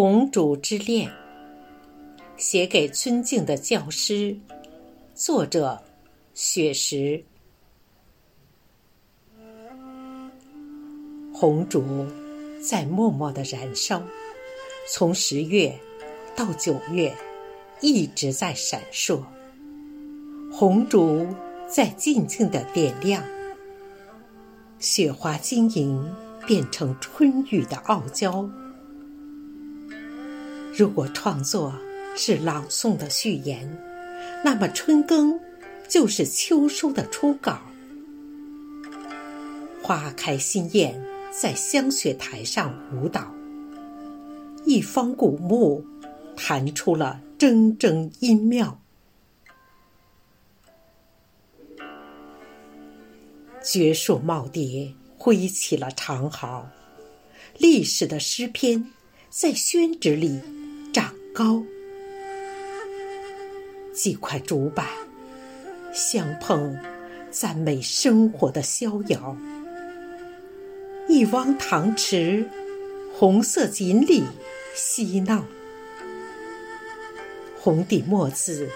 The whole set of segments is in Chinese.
红烛之恋》，写给尊敬的教师，作者雪石。红烛在默默的燃烧，从十月到九月，一直在闪烁。红烛在静静的点亮，雪花晶莹，变成春雨的傲娇。如果创作是朗诵的序言，那么春耕就是秋收的初稿。花开新艳，在香雪台上舞蹈，一方古木弹出了铮铮音妙。绝树耄耋挥起了长毫，历史的诗篇在宣纸里。高，几块竹板相碰，赞美生活的逍遥；一汪塘池，红色锦鲤嬉闹；红底墨字，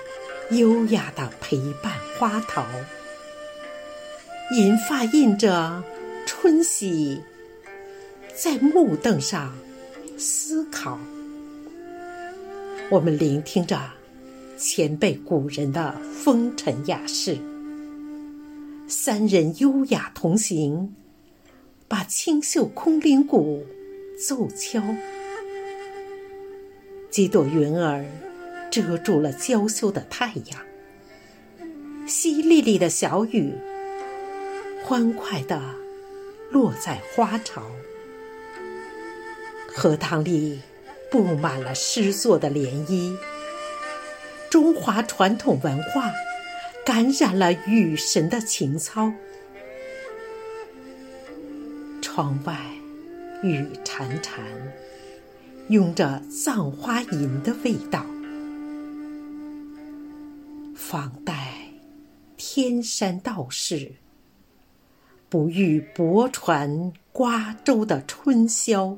优雅的陪伴花桃；银发印着春喜，在木凳上思考。我们聆听着前辈古人的风尘雅事，三人优雅同行，把清秀空灵鼓奏敲。几朵云儿遮住了娇羞的太阳，淅沥沥的小雨欢快地落在花潮，荷塘里。布满了诗作的涟漪，中华传统文化感染了雨神的情操。窗外雨潺潺，拥着葬花吟的味道。仿代天山道士，不遇泊船瓜洲的春宵。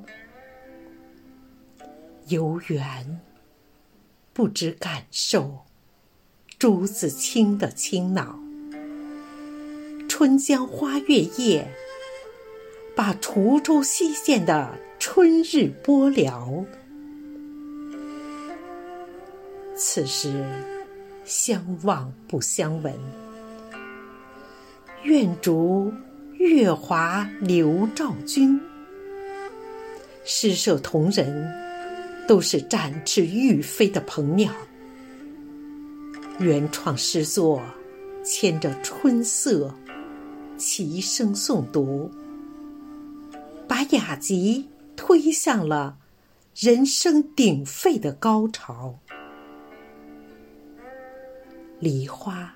游园，不知感受朱自清的清脑。春江花月夜，把滁州西涧的春日播了。此时相望不相闻，愿逐月华流照君。诗社同仁。都是展翅欲飞的鹏鸟，原创诗作牵着春色，齐声诵读，把雅集推向了人声鼎沸的高潮。梨花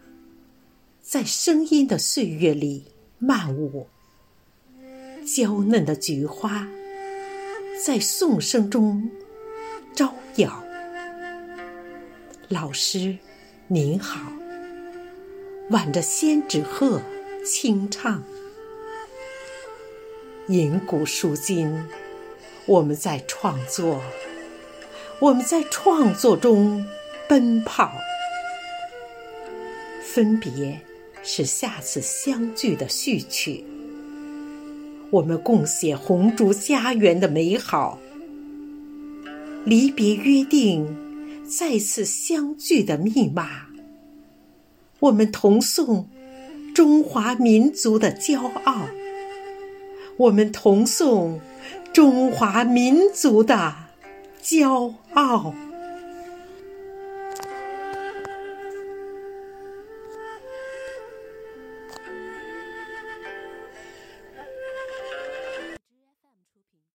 在声音的岁月里漫舞，娇嫩的菊花在颂声中。招摇，老师您好，挽着仙纸鹤轻唱，银古书今，我们在创作，我们在创作中奔跑。分别是下次相聚的序曲，我们共写红烛家园的美好。离别约定，再次相聚的密码。我们同颂中华民族的骄傲，我们同颂中华民族的骄傲。